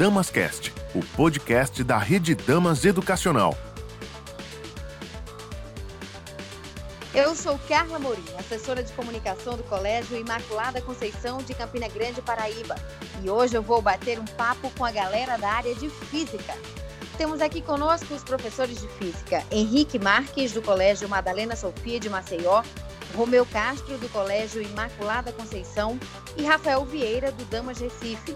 Damascast, o podcast da Rede Damas Educacional. Eu sou Carla Morim, assessora de comunicação do Colégio Imaculada Conceição de Campina Grande, Paraíba. E hoje eu vou bater um papo com a galera da área de física. Temos aqui conosco os professores de física Henrique Marques, do Colégio Madalena Sofia de Maceió, Romeu Castro, do Colégio Imaculada Conceição, e Rafael Vieira, do Damas Recife.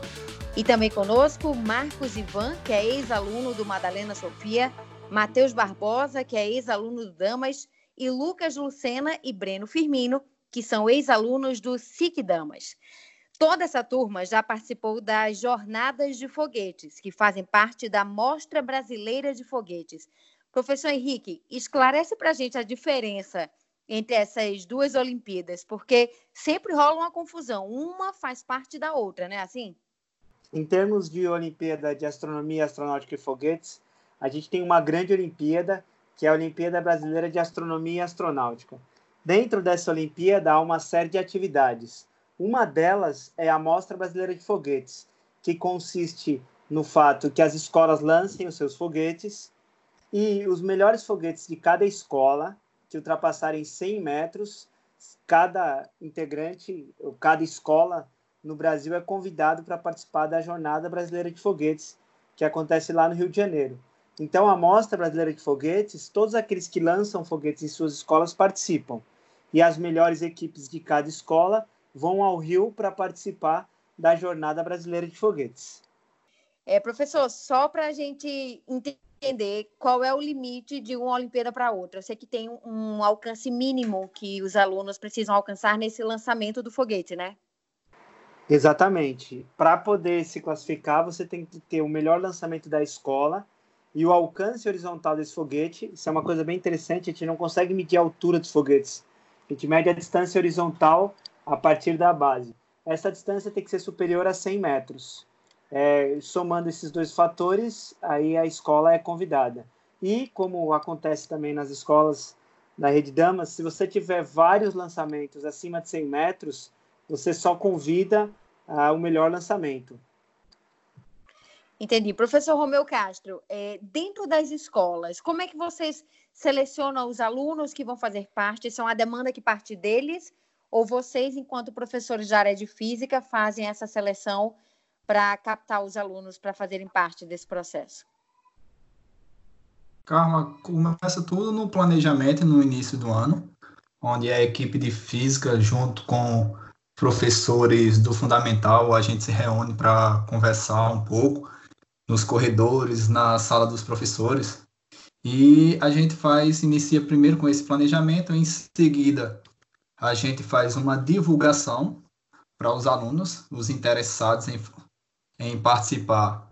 E também conosco Marcos Ivan, que é ex-aluno do Madalena Sofia, Matheus Barbosa, que é ex-aluno do Damas, e Lucas Lucena e Breno Firmino, que são ex-alunos do SIC Damas. Toda essa turma já participou das Jornadas de Foguetes, que fazem parte da Mostra Brasileira de Foguetes. Professor Henrique, esclarece para a gente a diferença entre essas duas Olimpíadas, porque sempre rola uma confusão. Uma faz parte da outra, né? Assim? Em termos de Olimpíada de Astronomia, Astronáutica e Foguetes, a gente tem uma grande Olimpíada, que é a Olimpíada Brasileira de Astronomia e Astronáutica. Dentro dessa Olimpíada há uma série de atividades. Uma delas é a Mostra Brasileira de Foguetes, que consiste no fato que as escolas lancem os seus foguetes e os melhores foguetes de cada escola que ultrapassarem 100 metros, cada integrante, ou cada escola no Brasil é convidado para participar da Jornada Brasileira de Foguetes, que acontece lá no Rio de Janeiro. Então, a Mostra Brasileira de Foguetes, todos aqueles que lançam foguetes em suas escolas participam. E as melhores equipes de cada escola vão ao Rio para participar da Jornada Brasileira de Foguetes. É, professor, só para a gente entender qual é o limite de uma Olimpíada para outra. Eu sei que tem um alcance mínimo que os alunos precisam alcançar nesse lançamento do foguete, né? Exatamente. Para poder se classificar, você tem que ter o melhor lançamento da escola e o alcance horizontal desse foguete. Isso é uma coisa bem interessante. A gente não consegue medir a altura dos foguetes. A gente mede a distância horizontal a partir da base. Essa distância tem que ser superior a 100 metros. É, somando esses dois fatores, aí a escola é convidada. E, como acontece também nas escolas da Rede Damas, se você tiver vários lançamentos acima de 100 metros, você só convida ah, o melhor lançamento. Entendi. Professor Romeu Castro, é, dentro das escolas, como é que vocês selecionam os alunos que vão fazer parte? São a demanda que parte deles? Ou vocês, enquanto professores da área de física, fazem essa seleção para captar os alunos para fazerem parte desse processo? Carla, começa tudo no planejamento no início do ano, onde a equipe de física, junto com professores do fundamental, a gente se reúne para conversar um pouco nos corredores, na sala dos professores. E a gente faz, inicia primeiro com esse planejamento, em seguida a gente faz uma divulgação para os alunos, os interessados em em participar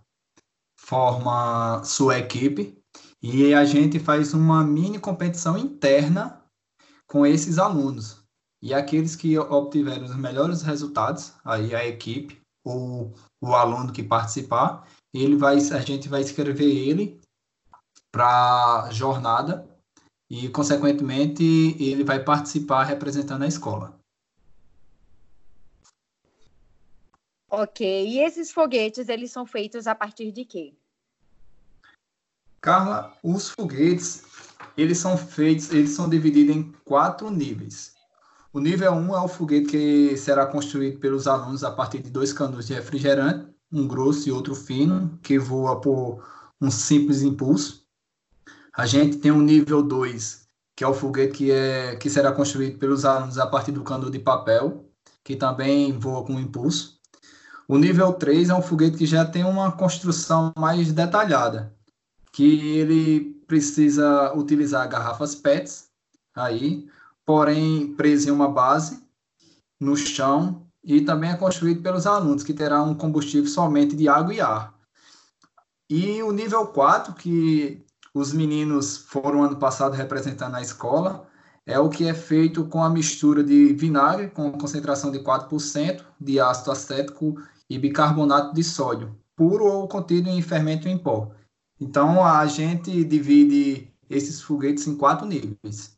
forma sua equipe e a gente faz uma mini competição interna com esses alunos. E aqueles que obtiverem os melhores resultados, aí a equipe ou o aluno que participar, ele vai, a gente vai escrever ele para jornada e, consequentemente, ele vai participar representando a escola. Ok. E esses foguetes, eles são feitos a partir de quê? Carla, os foguetes, eles são feitos, eles são divididos em quatro níveis. O nível 1 um é o foguete que será construído pelos alunos a partir de dois canudos de refrigerante, um grosso e outro fino, que voa por um simples impulso. A gente tem o nível 2, que é o foguete que, é, que será construído pelos alunos a partir do canudo de papel, que também voa com impulso. O nível 3 é um foguete que já tem uma construção mais detalhada, que ele precisa utilizar garrafas PETs aí, porém preso em uma base no chão e também é construído pelos alunos, que terá um combustível somente de água e ar. E o nível 4, que os meninos foram ano passado representando na escola, é o que é feito com a mistura de vinagre com concentração de 4%, de ácido acético e bicarbonato de sódio, puro ou contido em fermento em pó. Então, a gente divide esses foguetes em quatro níveis.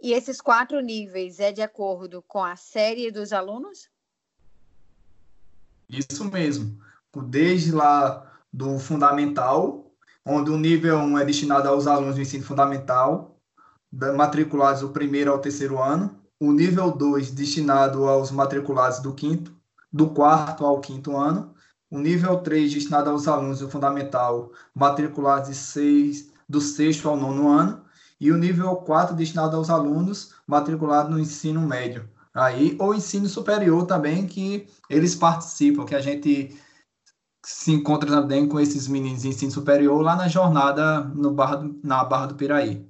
E esses quatro níveis é de acordo com a série dos alunos? Isso mesmo. desde lá do fundamental, onde o nível 1 é destinado aos alunos do ensino fundamental, matriculados do primeiro ao terceiro ano, o nível 2 destinado aos matriculados do quinto, do quarto ao quinto ano, o nível 3 destinado aos alunos do fundamental matriculados de seis, do sexto ao nono ano, e o nível 4 destinado aos alunos matriculados no ensino médio. Aí, ou ensino superior também, que eles participam, que a gente se encontra também com esses meninos de ensino superior lá na jornada no Barra na Barra do Piraí.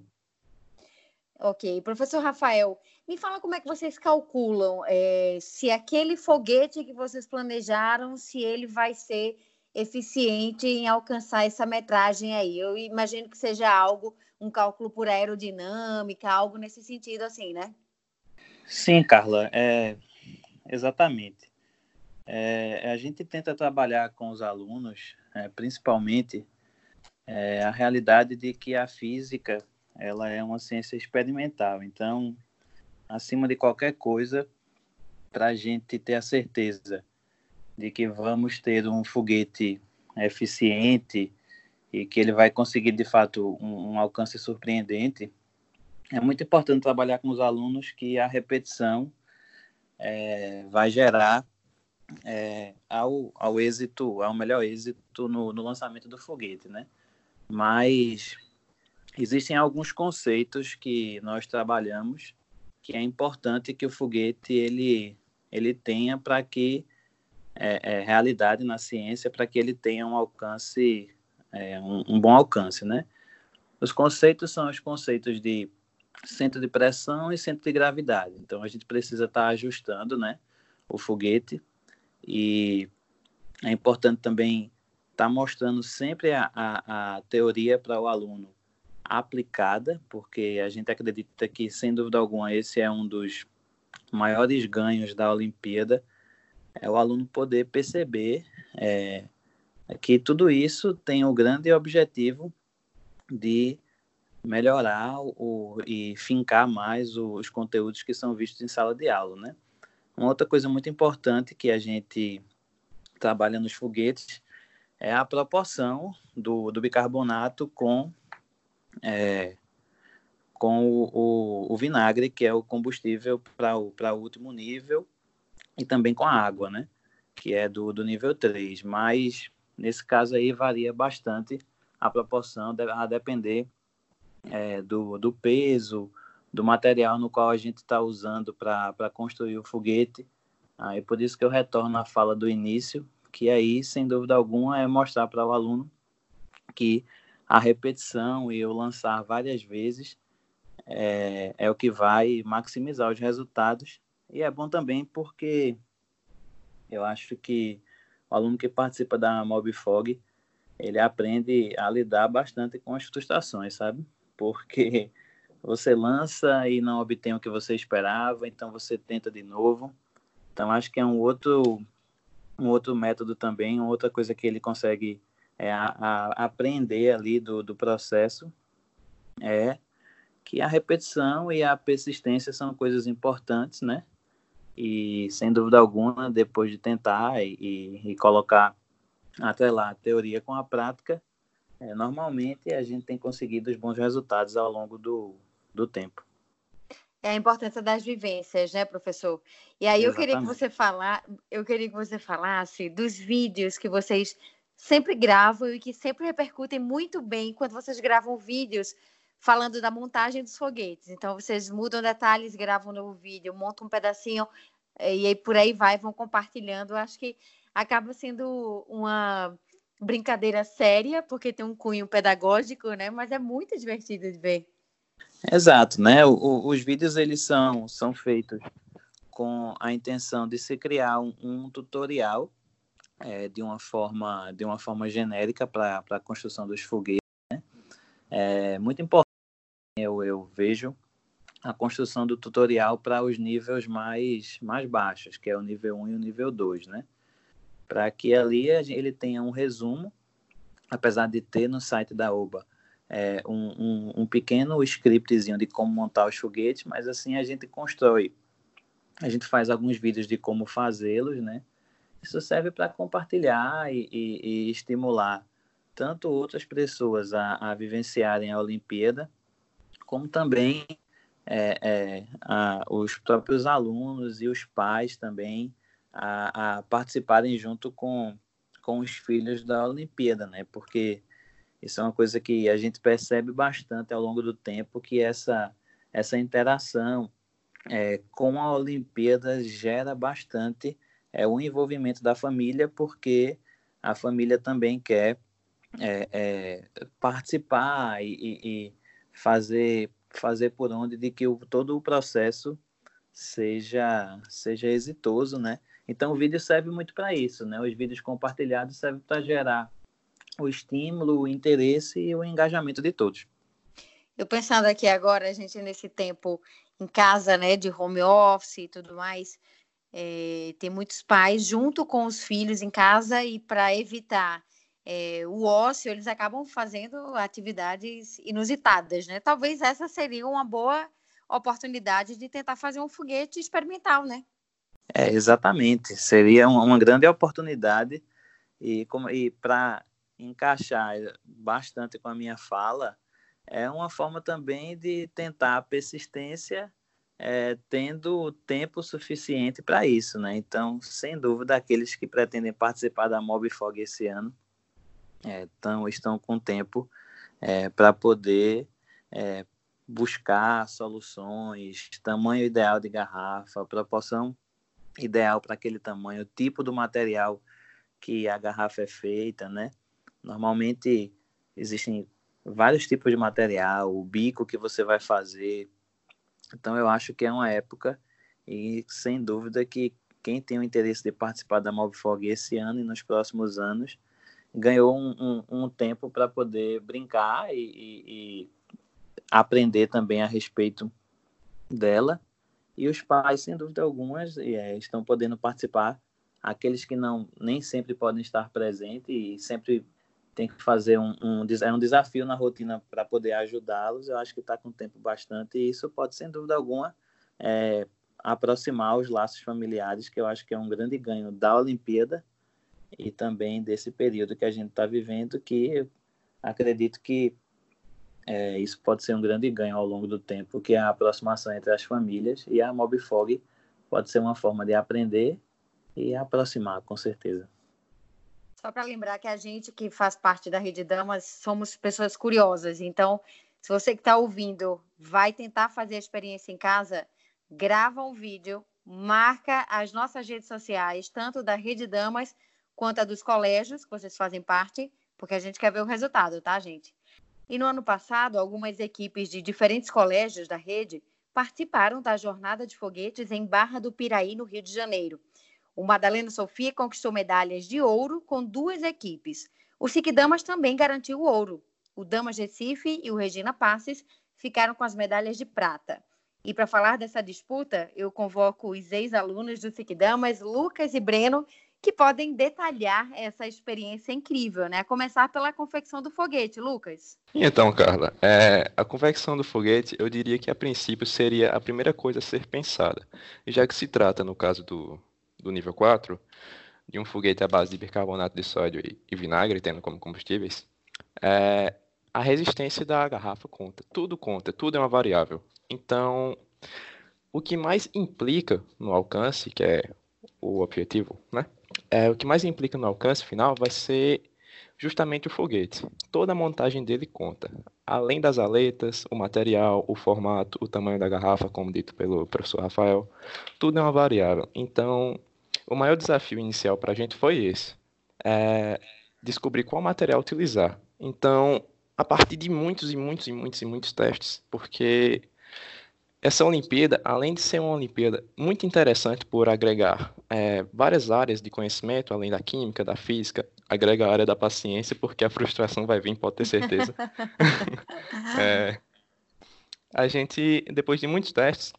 Ok. Professor Rafael, me fala como é que vocês calculam é, se aquele foguete que vocês planejaram, se ele vai ser eficiente em alcançar essa metragem aí. Eu imagino que seja algo, um cálculo por aerodinâmica, algo nesse sentido assim, né? Sim, Carla, é, exatamente. É, a gente tenta trabalhar com os alunos, é, principalmente, é, a realidade de que a física ela é uma ciência experimental. Então, acima de qualquer coisa, para a gente ter a certeza de que vamos ter um foguete eficiente e que ele vai conseguir de fato um, um, alcance surpreendente, é muito importante trabalhar com os alunos que a repetição é, vai gerar é, ao, ao êxito, ao melhor êxito no, no lançamento do foguete, né? Mas existem alguns conceitos que nós trabalhamos que é importante que o foguete ele ele tenha para que é, é, realidade na ciência para que ele tenha um alcance é, um, um, bom alcance né? Os conceitos são os conceitos de centro de pressão e centro de gravidade. Então a gente precisa estar tá ajustando né o foguete. E é importante também estar tá mostrando sempre a, a, a teoria para o aluno aplicada, porque a gente acredita que, sem dúvida alguma, esse é um dos maiores ganhos da Olimpíada, é o aluno poder perceber é, que tudo isso tem o grande objetivo de melhorar o, e fincar mais os conteúdos que são vistos em sala de aula, né? Uma outra coisa muito importante que a gente trabalha nos foguetes é a proporção do, do bicarbonato com é, com o, o, o, vinagre, que é o combustível para o, o último nível, e também com a água, né? Que é do, do nível 3. Mas nesse caso aí varia bastante a proporção, a depender é, do, do peso, do material no qual a gente está usando para construir o foguete. Aí por isso que eu retorno à fala do início, que aí, sem dúvida alguma, é mostrar para o aluno que a repetição e o lançar várias vezes é, é o que vai maximizar os resultados. E é bom também porque eu acho que o aluno que participa da MobFog, ele aprende a lidar bastante com as frustrações, sabe? Porque você lança e não obtém o que você esperava, então você tenta de novo. Então acho que é um outro um outro método também, outra coisa que ele consegue é, a, a aprender ali do, do processo é que a repetição e a persistência são coisas importantes, né? E sem dúvida alguma, depois de tentar e, e, e colocar até lá a teoria com a prática, é, normalmente a gente tem conseguido os bons resultados ao longo do, do tempo. É a importância das vivências, né, professor? E aí Exatamente. eu queria que você falar, eu queria que você falasse dos vídeos que vocês sempre gravam e que sempre repercutem muito bem quando vocês gravam vídeos falando da montagem dos foguetes. Então, vocês mudam detalhes, gravam um novo vídeo, montam um pedacinho eh, e aí por aí vai, vão compartilhando. Acho que acaba sendo uma brincadeira séria, porque tem um cunho pedagógico, né? Mas é muito divertido de ver. Exato, né? O, os vídeos eles são, são feitos com a intenção de se criar um, um tutorial é, de uma forma de uma forma genérica para a construção dos foguetes. Né? É muito importante, eu, vejo, a construção do tutorial para os níveis mais, mais baixos, que é o nível 1 e o nível 2, né? Para que ali ele tenha um resumo, apesar de ter no site da OBA é, um, um, um pequeno scriptzinho de como montar os foguetes, mas assim a gente constrói, a gente faz alguns vídeos de como fazê-los, né? isso serve para compartilhar e, e, e, estimular tanto outras pessoas a, a, vivenciarem a Olimpíada, como também é, é, a, os próprios alunos e os pais também a, a, participarem junto com, com os filhos da Olimpíada, né? Porque isso é uma coisa que a gente percebe bastante ao longo do tempo, que essa, essa interação é, com a Olimpíada gera bastante é, o envolvimento da família, porque a família também quer é, é, participar e, e, fazer, fazer por onde de que o, todo o processo seja, seja exitoso, né? Então o vídeo serve muito para isso, né? Os vídeos compartilhados servem para gerar o estímulo, o interesse e o engajamento de todos. Eu pensando aqui agora, a gente nesse tempo em casa, né, de home office e tudo mais, é, tem muitos pais junto com os filhos em casa e para evitar é, o ócio, eles acabam fazendo atividades inusitadas, né? Talvez essa seria uma boa oportunidade de tentar fazer um foguete experimental, né? É, exatamente. Seria uma, grande oportunidade e, e para encaixar bastante com a minha fala, é uma forma também de tentar a persistência é, tendo tempo suficiente para isso, né? Então, sem dúvida, aqueles que pretendem participar da Mobifog esse ano é, tão, estão com tempo é, para poder é, buscar soluções, tamanho ideal de garrafa, proporção ideal para aquele tamanho, tipo do material que a garrafa é feita, né? Normalmente existem vários tipos de material, o bico que você vai fazer, então eu acho que é uma época e sem dúvida que quem tem o interesse de participar da Mobfog esse ano e nos próximos anos ganhou um, um, um tempo para poder brincar e, e, e, aprender também a respeito dela. E os pais, sem dúvida alguma, é, estão podendo participar. Aqueles que não nem sempre podem estar presentes e sempre tem que fazer um, um, é um desafio na rotina para poder ajudá-los. Eu acho que está com tempo bastante e isso pode, sem dúvida alguma, é, aproximar os laços familiares, que eu acho que é um grande ganho da Olimpíada e também desse período que a gente está vivendo, que acredito que é, isso pode ser um grande ganho ao longo do tempo, que a aproximação entre as famílias e a Mobfog pode ser uma forma de aprender e aproximar, com certeza. Só para lembrar que a gente que faz parte da Rede Damas somos pessoas curiosas. Então, se você que está ouvindo vai tentar fazer a experiência em casa, grava um vídeo, marca as nossas redes sociais, tanto da Rede Damas quanto a dos colégios que vocês fazem parte, porque a gente quer ver o resultado, tá, gente? E no ano passado, algumas equipes de diferentes colégios da rede participaram da jornada de foguetes em Barra do Piraí, no Rio de Janeiro. O Madalena Sofia conquistou medalhas de ouro com duas equipes. O SIC Damas também garantiu ouro. O Damas Recife e o Regina Passes ficaram com as medalhas de prata. E para falar dessa disputa, eu convoco os ex-alunos do SIC Damas, Lucas e Breno, que podem detalhar essa experiência incrível, né? Começar pela confecção do foguete, Lucas. Então, Carla, é, a confecção do foguete, eu diria que a princípio seria a primeira coisa a ser pensada. Já que se trata, no caso do, do nível 4, de um foguete à base de bicarbonato de sódio e, e vinagre, tendo como combustíveis, é, a resistência da garrafa conta. Tudo conta, tudo é uma variável. Então, o que mais implica no alcance, que é o objetivo, né? É, o que mais implica no alcance final vai ser justamente o foguete. Toda a montagem dele conta. Além das aletas, o material, o formato, o tamanho da garrafa, como dito pelo professor Rafael, tudo é uma variável. Então, o maior desafio inicial para a gente foi esse: é descobrir qual material utilizar. Então, a partir de muitos e muitos e muitos e muitos testes, porque essa Olimpíada, além de ser uma Olimpíada muito interessante por agregar é, várias áreas de conhecimento, além da química, da física, agrega a área da paciência, porque a frustração vai vir, pode ter certeza. é, a gente, depois de muitos testes,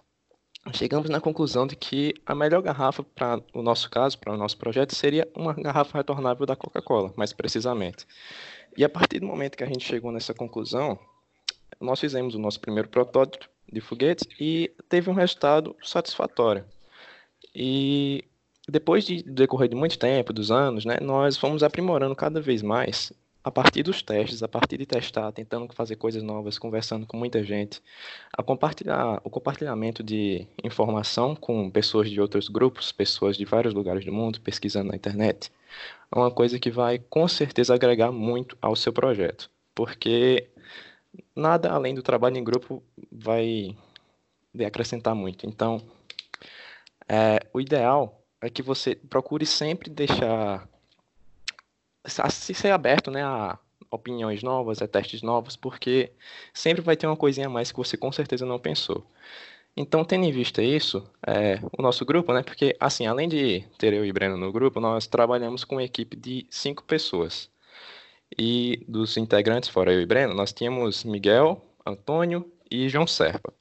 chegamos na conclusão de que a melhor garrafa para o nosso caso, para o nosso projeto, seria uma garrafa retornável da Coca-Cola, mais precisamente. E a partir do momento que a gente chegou nessa conclusão, nós fizemos o nosso primeiro protótipo de foguetes e teve um resultado satisfatório. E depois de decorrer de muito tempo, dos anos, né, nós fomos aprimorando cada vez mais a partir dos testes, a partir de testar, tentando fazer coisas novas, conversando com muita gente, a compartilhar o compartilhamento de informação com pessoas de outros grupos, pessoas de vários lugares do mundo, pesquisando na internet, é uma coisa que vai com certeza agregar muito ao seu projeto, porque nada além do trabalho em grupo vai acrescentar muito. Então, é, o ideal é que você procure sempre deixar se ser aberto né, a opiniões novas, a testes novos, porque sempre vai ter uma coisinha a mais que você com certeza não pensou. Então, tendo em vista isso, é, o nosso grupo, né? Porque, assim, além de ter eu e Breno no grupo, nós trabalhamos com uma equipe de cinco pessoas. E dos integrantes, fora eu e Breno, nós tínhamos Miguel, Antônio e João Serpa.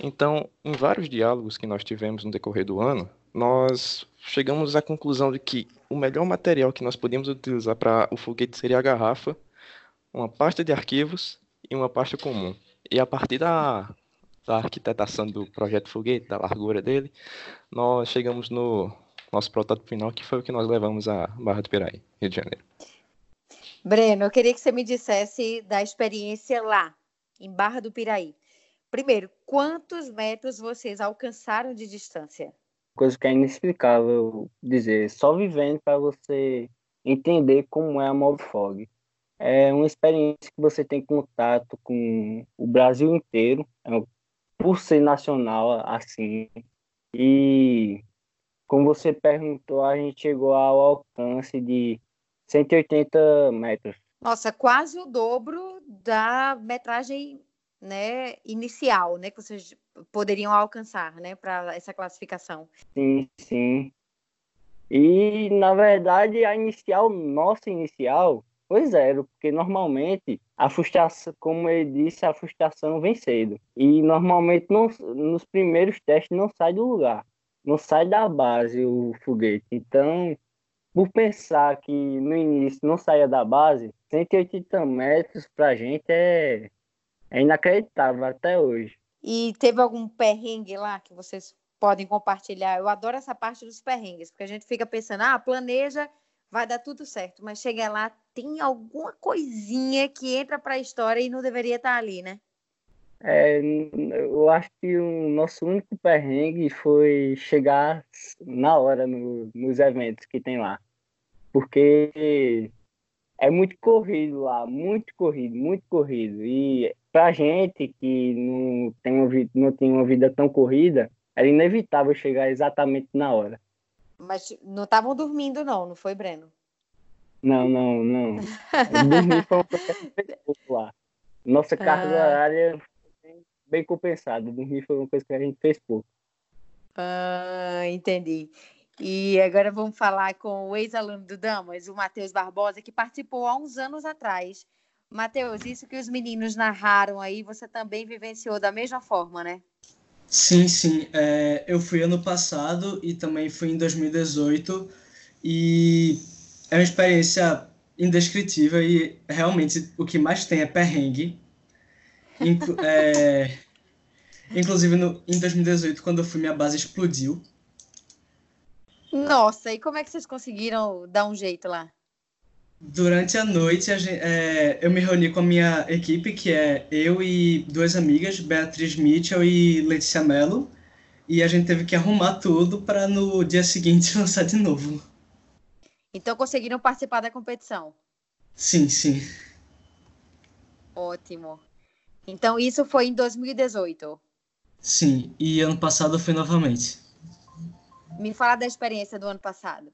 Então, em vários diálogos que nós tivemos no decorrer do ano, nós chegamos à conclusão de que o melhor material que nós podíamos utilizar para o foguete seria a garrafa, uma pasta de arquivos e uma pasta comum. E a partir da, da arquitetação do projeto foguete, da largura dele, nós chegamos no nosso protótipo final, que foi o que nós levamos à Barra do Piraí, Rio de Janeiro. Breno, eu queria que você me dissesse da experiência lá, em Barra do Piraí. Primeiro, quantos metros vocês alcançaram de distância? coisa que é inexplicável dizer, só vivendo para você entender como é a Movfog. É uma experiência que você tem contato com o Brasil inteiro, é por ser nacional assim. E como você perguntou, a gente chegou ao alcance de 180 metros. Nossa, quase o dobro da metragem né, inicial, né, que vocês poderiam alcançar, né, para essa classificação. Sim, sim. E na verdade a inicial, nossa inicial, foi zero, porque normalmente a frustração, como ele disse, a frustração vem cedo. E normalmente não, nos primeiros testes não sai do lugar, não sai da base o foguete. Então, por pensar que no início não saia da base, 180 metros para a gente é é inacreditável até hoje. E teve algum perrengue lá que vocês podem compartilhar? Eu adoro essa parte dos perrengues, porque a gente fica pensando, ah, planeja, vai dar tudo certo, mas chega lá, tem alguma coisinha que entra para a história e não deveria estar tá ali, né? É, eu acho que o nosso único perrengue foi chegar na hora no, nos eventos que tem lá. Porque é muito corrido lá, muito corrido, muito corrido. E pra gente que não tem uma vida, não tem uma vida tão corrida, era inevitável chegar exatamente na hora. Mas não estavam dormindo, não, não foi, Breno? Não, não, não. Dormir foi pouco lá. Nossa carga ah. horária bem compensada. Dormir foi uma coisa que a gente fez pouco. Ah, entendi. E agora vamos falar com o ex-aluno do Damas, o Matheus Barbosa, que participou há uns anos atrás Matheus, isso que os meninos narraram aí, você também vivenciou da mesma forma, né? Sim, sim. É, eu fui ano passado e também fui em 2018 e é uma experiência indescritível e realmente o que mais tem é perrengue. Inclu é, inclusive no, em 2018, quando eu fui, minha base explodiu. Nossa, e como é que vocês conseguiram dar um jeito lá? Durante a noite, a gente, é, eu me reuni com a minha equipe, que é eu e duas amigas, Beatriz Mitchell e Letícia Mello, e a gente teve que arrumar tudo para no dia seguinte lançar de novo. Então conseguiram participar da competição? Sim, sim. Ótimo. Então isso foi em 2018? Sim, e ano passado foi novamente. Me fala da experiência do ano passado.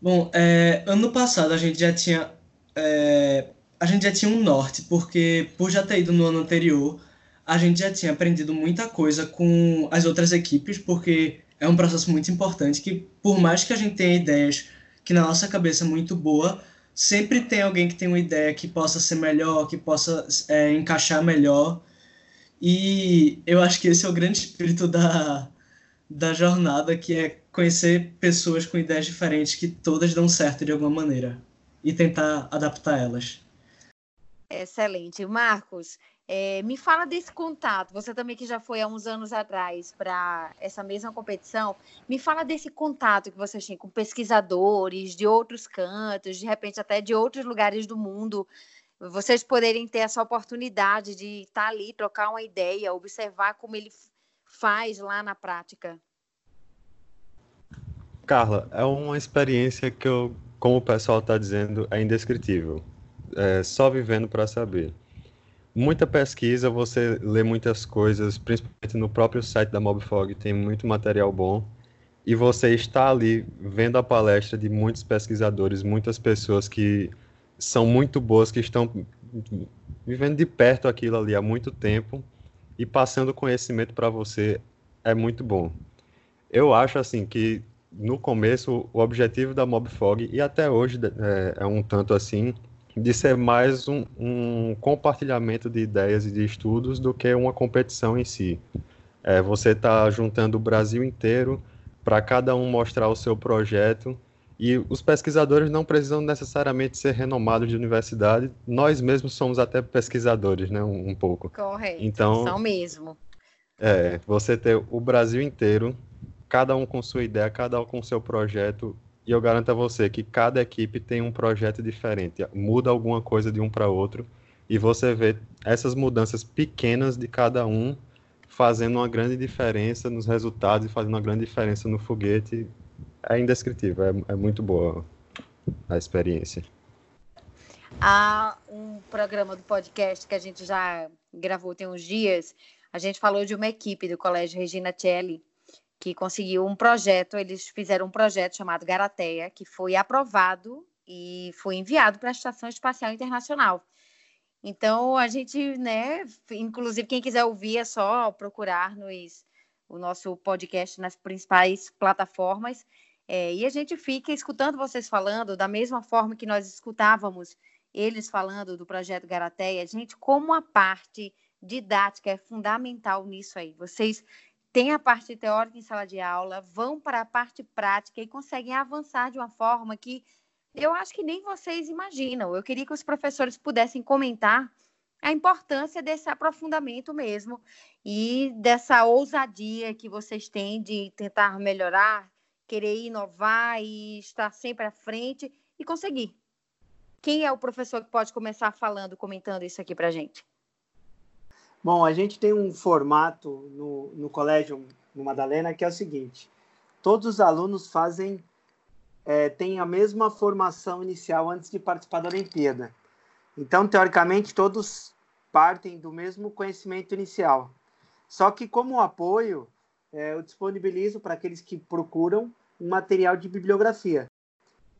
Bom, é, ano passado a gente já tinha é, a gente já tinha um norte, porque por já ter ido no ano anterior, a gente já tinha aprendido muita coisa com as outras equipes, porque é um processo muito importante que, por mais que a gente tenha ideias que na nossa cabeça é muito boa, sempre tem alguém que tem uma ideia que possa ser melhor, que possa é, encaixar melhor. E eu acho que esse é o grande espírito da, da jornada, que é conhecer pessoas com ideias diferentes que todas dão certo de alguma maneira e tentar adaptar elas. Excelente. Marcos, É, me fala desse contato. Você também que já foi há uns anos atrás para essa mesma competição, me fala desse contato que você tinha com pesquisadores de outros cantos, de repente até de outros lugares do mundo. Vocês poderem ter essa oportunidade de estar ali, trocar uma ideia, observar como ele faz lá na prática. Carla, é uma experiência que eu, como o pessoal está dizendo, é indescritível. É só vivendo para saber muita pesquisa, você lê muitas coisas, principalmente no próprio site da Mobfog, tem muito material bom. E você está ali vendo a palestra de muitos pesquisadores, muitas pessoas que são muito boas, que estão vivendo de perto aquilo ali há muito tempo e passando conhecimento para você é muito bom. Eu acho assim que no começo o objetivo da Mobfog e até hoje é, é um tanto assim de ser mais um, um, compartilhamento de ideias e de estudos do que uma competição em si. É, você está juntando o Brasil inteiro para cada um mostrar o seu projeto e os pesquisadores não precisam necessariamente ser renomados de universidade, nós mesmos somos até pesquisadores, né, um, um pouco. Correto, então, são mesmo. É, você ter o Brasil inteiro, cada um com sua ideia, cada um com seu projeto, e eu garanto a você que cada equipe tem um projeto diferente, muda alguma coisa de um para outro, e você vê essas mudanças pequenas de cada um fazendo uma grande diferença nos resultados e fazendo uma grande diferença no foguete. É indescritível, é, é muito boa a experiência. Há um programa do podcast que a gente já gravou tem uns dias, a gente falou de uma equipe do Colégio Regina Celli, que conseguiu um projeto, eles fizeram um projeto chamado Garateia, que foi aprovado e foi enviado para a Estação Espacial Internacional. Então, a gente, né, inclusive quem quiser ouvir é só procurar nos, o nosso podcast nas principais plataformas. É, e a gente fica escutando vocês falando da mesma forma que nós escutávamos eles falando do projeto Garateia. Gente, como a parte didática é fundamental nisso aí. Vocês tem a parte teórica em sala de aula, vão para a parte prática e conseguem avançar de uma forma que eu acho que nem vocês imaginam. Eu queria que os professores pudessem comentar a importância desse aprofundamento mesmo e dessa ousadia que vocês têm de tentar melhorar, querer inovar e estar sempre à frente e conseguir. Quem é o professor que pode começar falando, comentando isso aqui para a gente? Bom, a gente tem um formato no, no colégio no Madalena que é o seguinte: todos os alunos fazem é, têm a mesma formação inicial antes de participar da Olimpíada. Então, teoricamente, todos partem do mesmo conhecimento inicial. Só que, como apoio, é, eu disponibilizo para aqueles que procuram um material de bibliografia.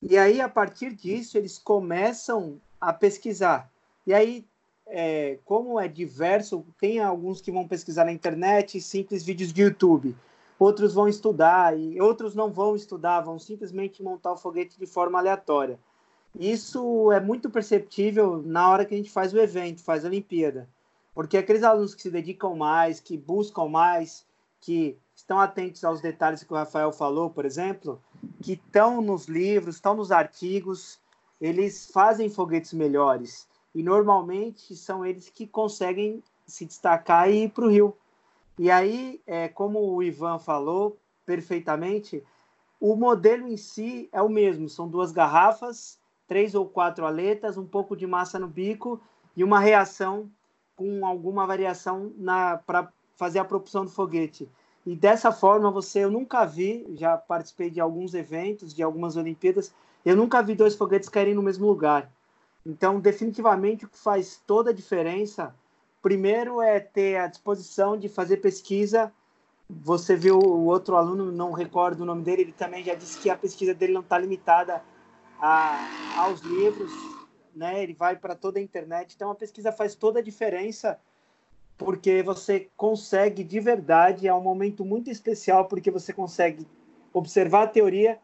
E aí, a partir disso, eles começam a pesquisar. E aí, é, como é diverso, tem alguns que vão pesquisar na internet, simples vídeos de YouTube. Outros vão estudar e outros não vão estudar, vão simplesmente montar o foguete de forma aleatória. Isso é muito perceptível na hora que a gente faz o evento, faz a Olimpíada. Porque aqueles alunos que se dedicam mais, que buscam mais, que estão atentos aos detalhes que o Rafael falou, por exemplo, que estão nos livros, estão nos artigos, eles fazem foguetes melhores e normalmente são eles que conseguem se destacar e ir para o Rio. E aí, é, como o Ivan falou perfeitamente, o modelo em si é o mesmo: são duas garrafas, três ou quatro aletas, um pouco de massa no bico e uma reação com alguma variação para fazer a propulsão do foguete. E dessa forma, você, eu nunca vi, já participei de alguns eventos, de algumas Olimpíadas, eu nunca vi dois foguetes caírem no mesmo lugar. Então, definitivamente, o que faz toda a diferença, primeiro é ter a disposição de fazer pesquisa. Você viu o outro aluno, não recordo o nome dele, ele também já disse que a pesquisa dele não está limitada a, aos livros, né? Ele vai para toda a internet. Então, a pesquisa faz toda a diferença porque você consegue de verdade, é um momento muito especial porque você consegue observar a teoria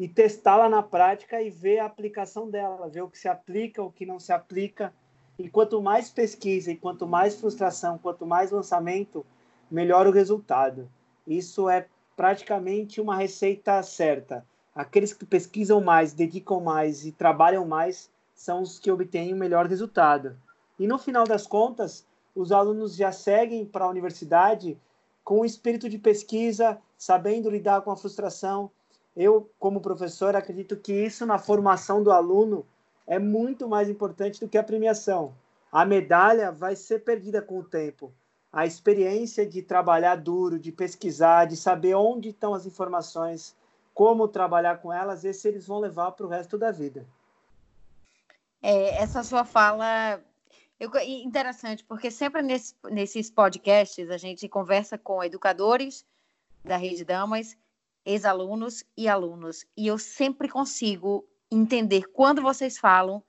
e testá-la na prática e ver a aplicação dela, ver o que se aplica, o que não se aplica. E quanto mais pesquisa e quanto mais frustração, quanto mais lançamento, melhor o resultado. Isso é praticamente uma receita certa. Aqueles que pesquisam mais, dedicam mais e trabalham mais são os que obtêm o melhor resultado. E no final das contas, os alunos já seguem para a universidade com o espírito de pesquisa, sabendo lidar com a frustração. Eu, como professor, acredito que isso na formação do aluno é muito mais importante do que a premiação. A medalha vai ser perdida com o tempo. A experiência de trabalhar duro, de pesquisar, de saber onde estão as informações, como trabalhar com elas, esse eles vão levar para o resto da vida. É, essa sua fala eu, interessante, porque sempre nesse, nesses podcasts a gente conversa com educadores da Rede Damas, ex-alunos e alunos. E eu sempre consigo entender quando vocês falam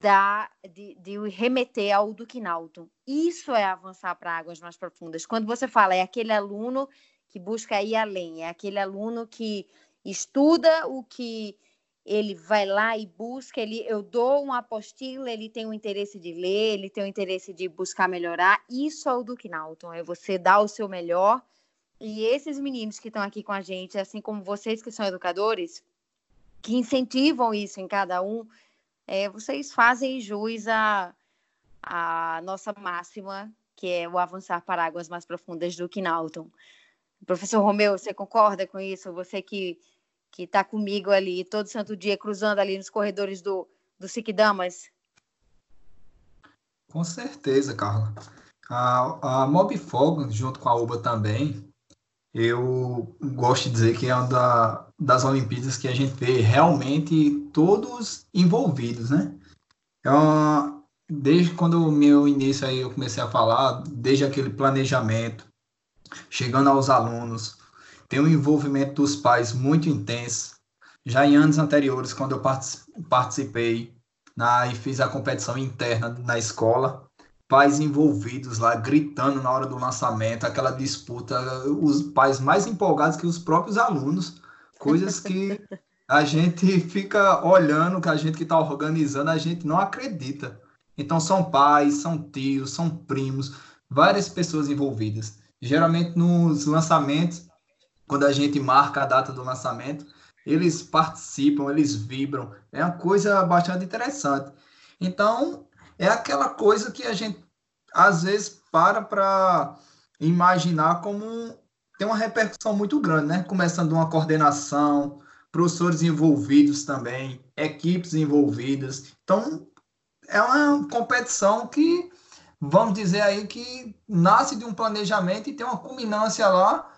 da, de, de remeter ao Duque Nauton. Isso é avançar para águas mais profundas. Quando você fala, é aquele aluno que busca ir além, é aquele aluno que estuda o que ele vai lá e busca, ele, eu dou uma apostila, ele tem o interesse de ler, ele tem o interesse de buscar melhorar. Isso é o Duque Nauton, é você dar o seu melhor. E esses meninos que estão aqui com a gente, assim como vocês que são educadores, que incentivam isso em cada um, é, vocês fazem jus à, à nossa máxima, que é o avançar para águas mais profundas do Kinalton. Professor Romeu, você concorda com isso? Você que que está comigo ali todo santo dia, cruzando ali nos corredores do, do Siqudamas? Com certeza, Carla. A, a Mob Fog, junto com a UBA também, eu gosto de dizer que é uma da, das Olimpíadas que a gente vê realmente todos envolvidos, né? É uma, desde quando o meu início aí eu comecei a falar, desde aquele planejamento, chegando aos alunos, tem um envolvimento dos pais muito intenso. Já em anos anteriores, quando eu participei na, e fiz a competição interna na escola, pais envolvidos lá, gritando na hora do lançamento, aquela disputa, os pais mais empolgados que os próprios alunos, coisas que a gente fica olhando, que a gente que está organizando, a gente não acredita. Então são pais, são tios, são primos, várias pessoas envolvidas. Geralmente nos lançamentos, quando a gente marca a data do lançamento, eles participam, eles vibram. É uma coisa bastante interessante. Então, é aquela coisa que a gente às vezes para para imaginar como tem uma repercussão muito grande, né? Começando uma coordenação, professores envolvidos também, equipes envolvidas. Então, é uma competição que, vamos dizer aí, que nasce de um planejamento e tem uma culminância lá,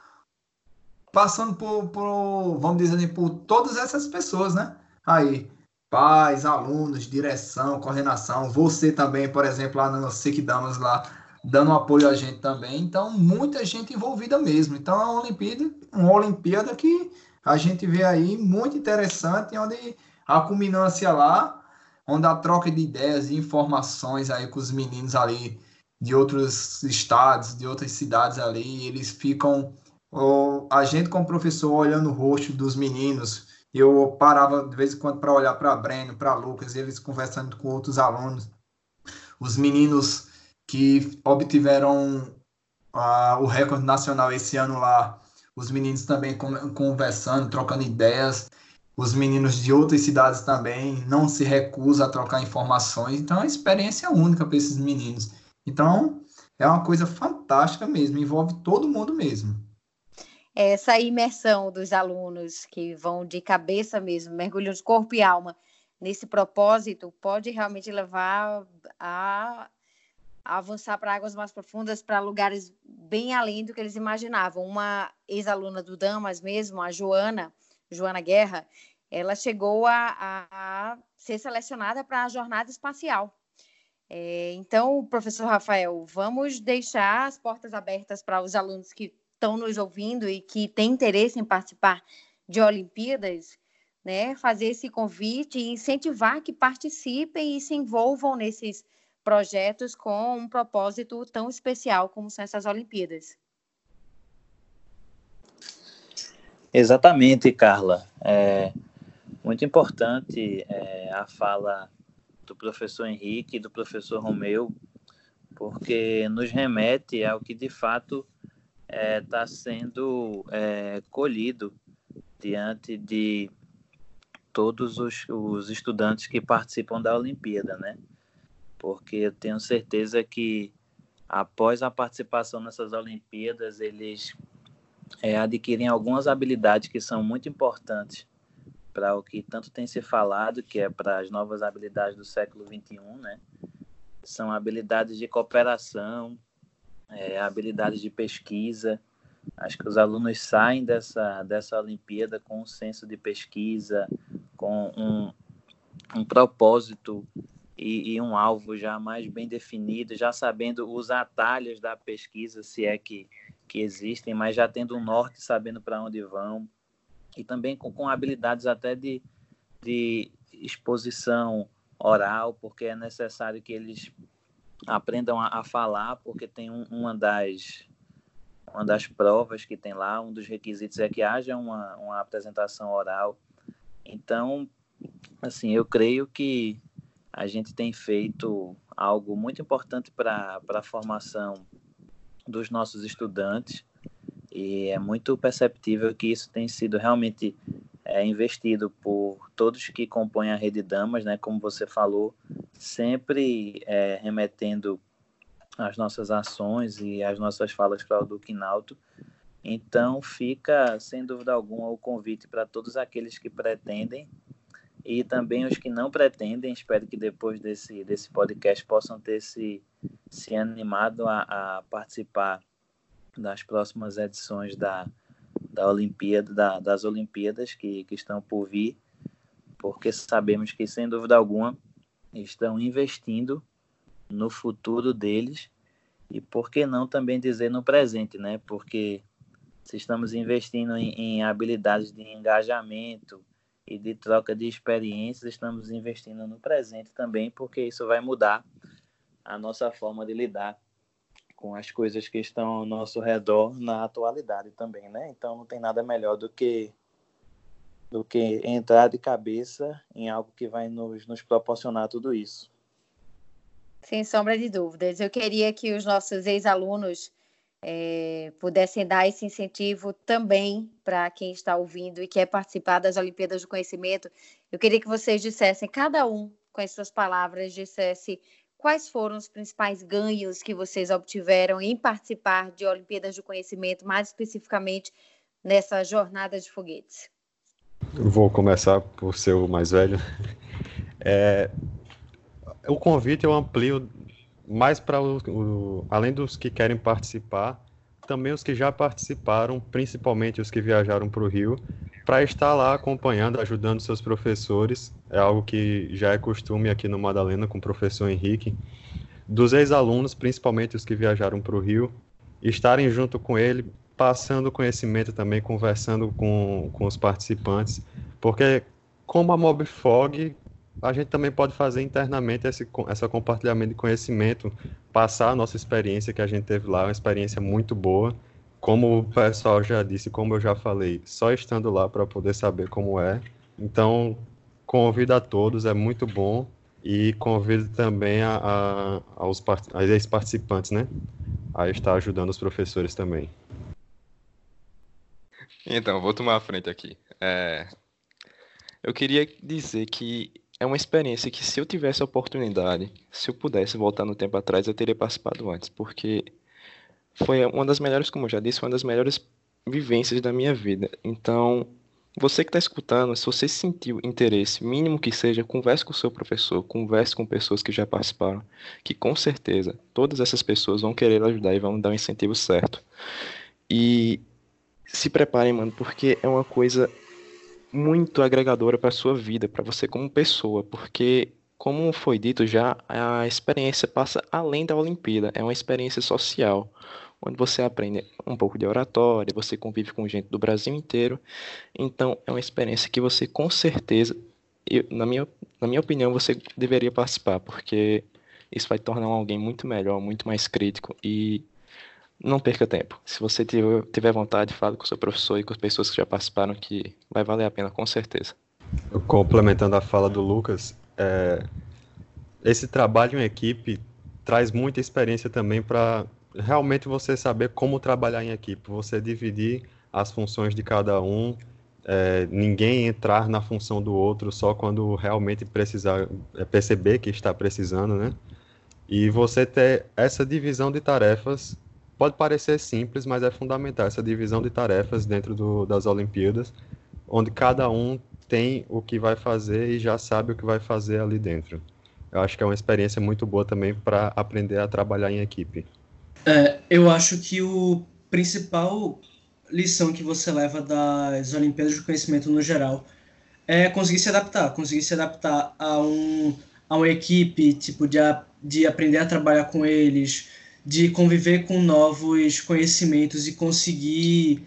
passando por, por vamos dizer assim, por todas essas pessoas, né? Aí, pais, alunos, direção, coordenação, você também, por exemplo, lá no Damas lá, dando apoio a gente também. Então, muita gente envolvida mesmo. Então, é uma Olimpíada, uma Olimpíada que a gente vê aí muito interessante, onde a culminância lá, onde a troca de ideias e informações aí com os meninos ali de outros estados, de outras cidades ali, eles ficam, a gente como professor olhando o rosto dos meninos, eu parava de vez em quando para olhar para Breno, para Lucas, eles conversando com outros alunos. Os meninos que obtiveram uh, o recorde nacional esse ano lá, os meninos também conversando, trocando ideias. Os meninos de outras cidades também não se recusam a trocar informações. Então, é uma experiência única para esses meninos. Então, é uma coisa fantástica mesmo, envolve todo mundo mesmo essa imersão dos alunos que vão de cabeça mesmo, mergulham de corpo e alma nesse propósito, pode realmente levar a, avançar para águas mais profundas, para lugares bem além do que eles imaginavam. Uma ex-aluna do Damas mesmo, a Joana, Joana Guerra, ela chegou a, a ser selecionada para a jornada espacial. É, então, professor Rafael, vamos deixar as portas abertas para os alunos que estão nos ouvindo e que têm interesse em participar de Olimpíadas, né, fazer esse convite e incentivar que participem e se envolvam nesses projetos com um propósito tão especial como são essas Olimpíadas. Exatamente, Carla. É muito importante é, a fala do professor Henrique e do professor Romeu, porque nos remete ao que de fato está é, tá sendo é, colhido diante de todos os, os estudantes que participam da Olimpíada, né? Porque eu tenho certeza que após a participação nessas Olimpíadas, eles é, adquirem algumas habilidades que são muito importantes para o que tanto tem se falado, que é para as novas habilidades do século XXI, né? São habilidades de cooperação, é, habilidades de pesquisa. Acho que os alunos saem dessa, dessa Olimpíada com um senso de pesquisa, com um, um propósito e, e, um alvo já mais bem definido, já sabendo os atalhos da pesquisa, se é que, que existem, mas já tendo um norte, sabendo para onde vão, e também com, com habilidades até de, de exposição oral, porque é necessário que eles aprendam a, a falar, porque tem um, uma das uma das provas que tem lá, um dos requisitos é que haja uma, uma apresentação oral. Então, assim, eu creio que a gente tem feito algo muito importante para a formação dos nossos estudantes e é muito perceptível que isso tem sido realmente é, investido por todos que compõem a Rede Damas, né? Como você falou, sempre é, remetendo as nossas ações e as nossas falas para o Duque Nauto. Então, fica, sem dúvida alguma, o convite para todos aqueles que pretendem e também os que não pretendem, espero que depois desse, desse podcast possam ter se, se animado a, a participar das próximas edições da, da Olimpíada, da, das Olimpíadas que, que estão por vir, porque sabemos que, sem dúvida alguma, estão investindo no futuro deles e, por que não, também dizer no presente, né? Porque se estamos investindo em, em habilidades de engajamento, e de troca de experiências, estamos investindo no presente também, porque isso vai mudar a nossa forma de lidar com as coisas que estão ao nosso redor na atualidade também, né? Então não tem nada melhor do que do que entrar de cabeça em algo que vai nos, nos proporcionar tudo isso. Sem sombra de dúvidas. Eu queria que os nossos ex-alunos é, pudessem dar esse incentivo também para quem está ouvindo e quer participar das Olimpíadas do Conhecimento, eu queria que vocês dissessem, cada um, com as suas palavras, dissesse quais foram os principais ganhos que vocês obtiveram em participar de Olimpíadas do Conhecimento, mais especificamente nessa jornada de foguetes. Vou começar por ser o mais velho. É, o convite eu amplio mais para além dos que querem participar, também os que já participaram, principalmente os que viajaram para o Rio, para estar lá acompanhando, ajudando seus professores. É algo que já é costume aqui no Madalena com o professor Henrique. Dos ex-alunos, principalmente os que viajaram para o Rio, estarem junto com ele, passando conhecimento também, conversando com, com os participantes, porque como a Mobfog a gente também pode fazer internamente esse essa compartilhamento de conhecimento, passar a nossa experiência que a gente teve lá, uma experiência muito boa. Como o pessoal já disse, como eu já falei, só estando lá para poder saber como é. Então, convido a todos, é muito bom. E convido também a, a, aos ex-participantes, né? A estar ajudando os professores também. Então, vou tomar a frente aqui. É, eu queria dizer que é uma experiência que se eu tivesse a oportunidade, se eu pudesse voltar no tempo atrás, eu teria participado antes, porque foi uma das melhores, como eu já disse, uma das melhores vivências da minha vida. Então, você que está escutando, se você sentiu interesse, mínimo que seja, converse com o seu professor, converse com pessoas que já participaram, que com certeza todas essas pessoas vão querer ajudar e vão dar o incentivo certo. E se preparem, mano, porque é uma coisa muito agregadora para sua vida, para você como pessoa, porque como foi dito já, a experiência passa além da Olimpíada, é uma experiência social, onde você aprende um pouco de oratória, você convive com gente do Brasil inteiro. Então, é uma experiência que você com certeza, eu, na, minha, na minha opinião, você deveria participar, porque isso vai tornar alguém muito melhor, muito mais crítico e não perca tempo. Se você tiver, vontade, fale com o seu professor e com as pessoas que já participaram, que vai valer a pena, com certeza. Complementando a fala do Lucas, é, esse trabalho em equipe traz muita experiência também para realmente você saber como trabalhar em equipe, você dividir as funções de cada um, é, ninguém entrar na função do outro só quando realmente precisar é, perceber que está precisando, né? E você ter essa divisão de tarefas pode parecer simples, mas é fundamental essa divisão de tarefas dentro do, das Olimpíadas, onde cada um tem o que vai fazer e já sabe o que vai fazer ali dentro. Eu acho que é uma experiência muito boa também para aprender a trabalhar em equipe. É, eu acho que o principal lição que você leva das Olimpíadas de Conhecimento no geral é conseguir se adaptar, conseguir se adaptar a, um, a uma equipe, tipo, de, a, de aprender a trabalhar com eles, de conviver com novos conhecimentos e conseguir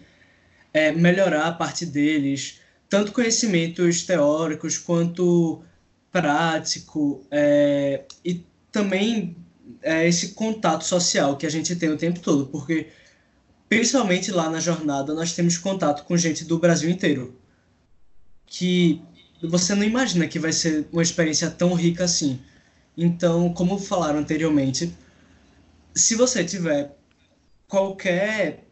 é, melhorar a parte deles, tanto conhecimentos teóricos quanto prático, é, e também é, esse contato social que a gente tem o tempo todo, porque principalmente lá na jornada nós temos contato com gente do Brasil inteiro, que você não imagina que vai ser uma experiência tão rica assim. Então, como falaram anteriormente, se você tiver qualquer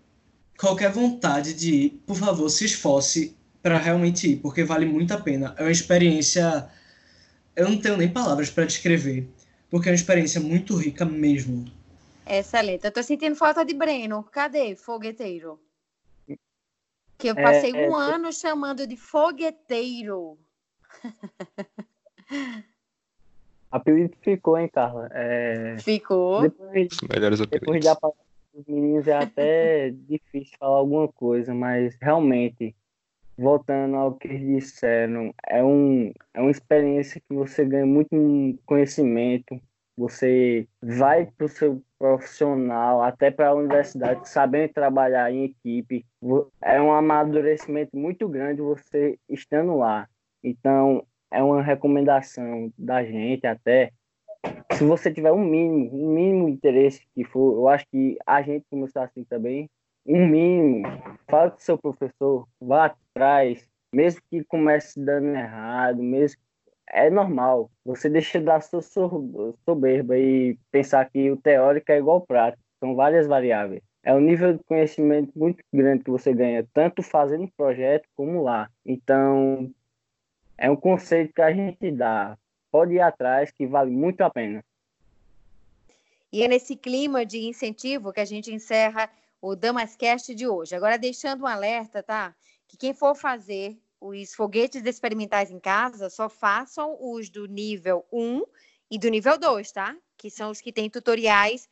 qualquer vontade de ir, por favor, se esforce para realmente ir, porque vale muito a pena. É uma experiência eu não tenho nem palavras para descrever, porque é uma experiência muito rica mesmo. Excelente. Eu tô sentindo falta de Breno. Cadê fogueteiro? Que eu passei é, um é... ano chamando de fogueteiro. Apelido ficou, hein, Carla? É... Ficou. Depois, melhores depois de apagar os meninos é até difícil falar alguma coisa, mas realmente, voltando ao que eles disseram, é, um, é uma experiência que você ganha muito conhecimento, você vai para o seu profissional, até para a universidade, sabendo trabalhar em equipe. É um amadurecimento muito grande você estando lá. Então, é uma recomendação da gente até. Se você tiver um mínimo, um mínimo interesse que for, eu acho que a gente começou assim também, um mínimo, fala com seu professor, vá atrás, mesmo que comece dando errado, mesmo é normal. Você deixa da sua soberba e pensar que o teórico é igual ao prático. São várias variáveis. É um nível de conhecimento muito grande que você ganha, tanto fazendo projeto como lá. Então, é um conceito que a gente dá. Pode ir atrás, que vale muito a pena. E é nesse clima de incentivo que a gente encerra o Damascast de hoje. Agora, deixando um alerta, tá? Que quem for fazer os foguetes experimentais em casa, só façam os do nível 1 e do nível 2, tá? Que são os que têm tutoriais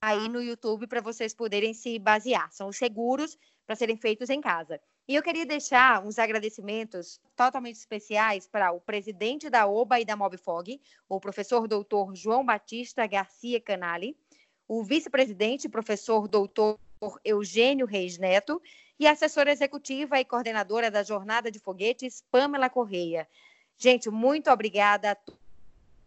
aí no YouTube para vocês poderem se basear. São os seguros para serem feitos em casa. E eu queria deixar uns agradecimentos totalmente especiais para o presidente da OBA e da Mobfog, o professor doutor João Batista Garcia Canali, o vice-presidente, professor doutor Eugênio Reis Neto, e a assessora executiva e coordenadora da Jornada de Foguetes, Pamela Correia. Gente, muito obrigada a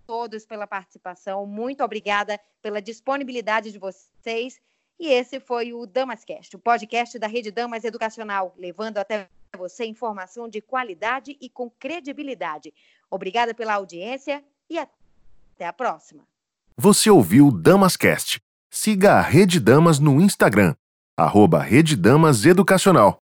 todos pela participação, muito obrigada pela disponibilidade de vocês. E esse foi o Damascast, o podcast da Rede Damas Educacional, levando até você informação de qualidade e com credibilidade. Obrigada pela audiência e até a próxima. Você ouviu Damascast. Siga a Rede Damas no Instagram arroba Rede Damas Educacional.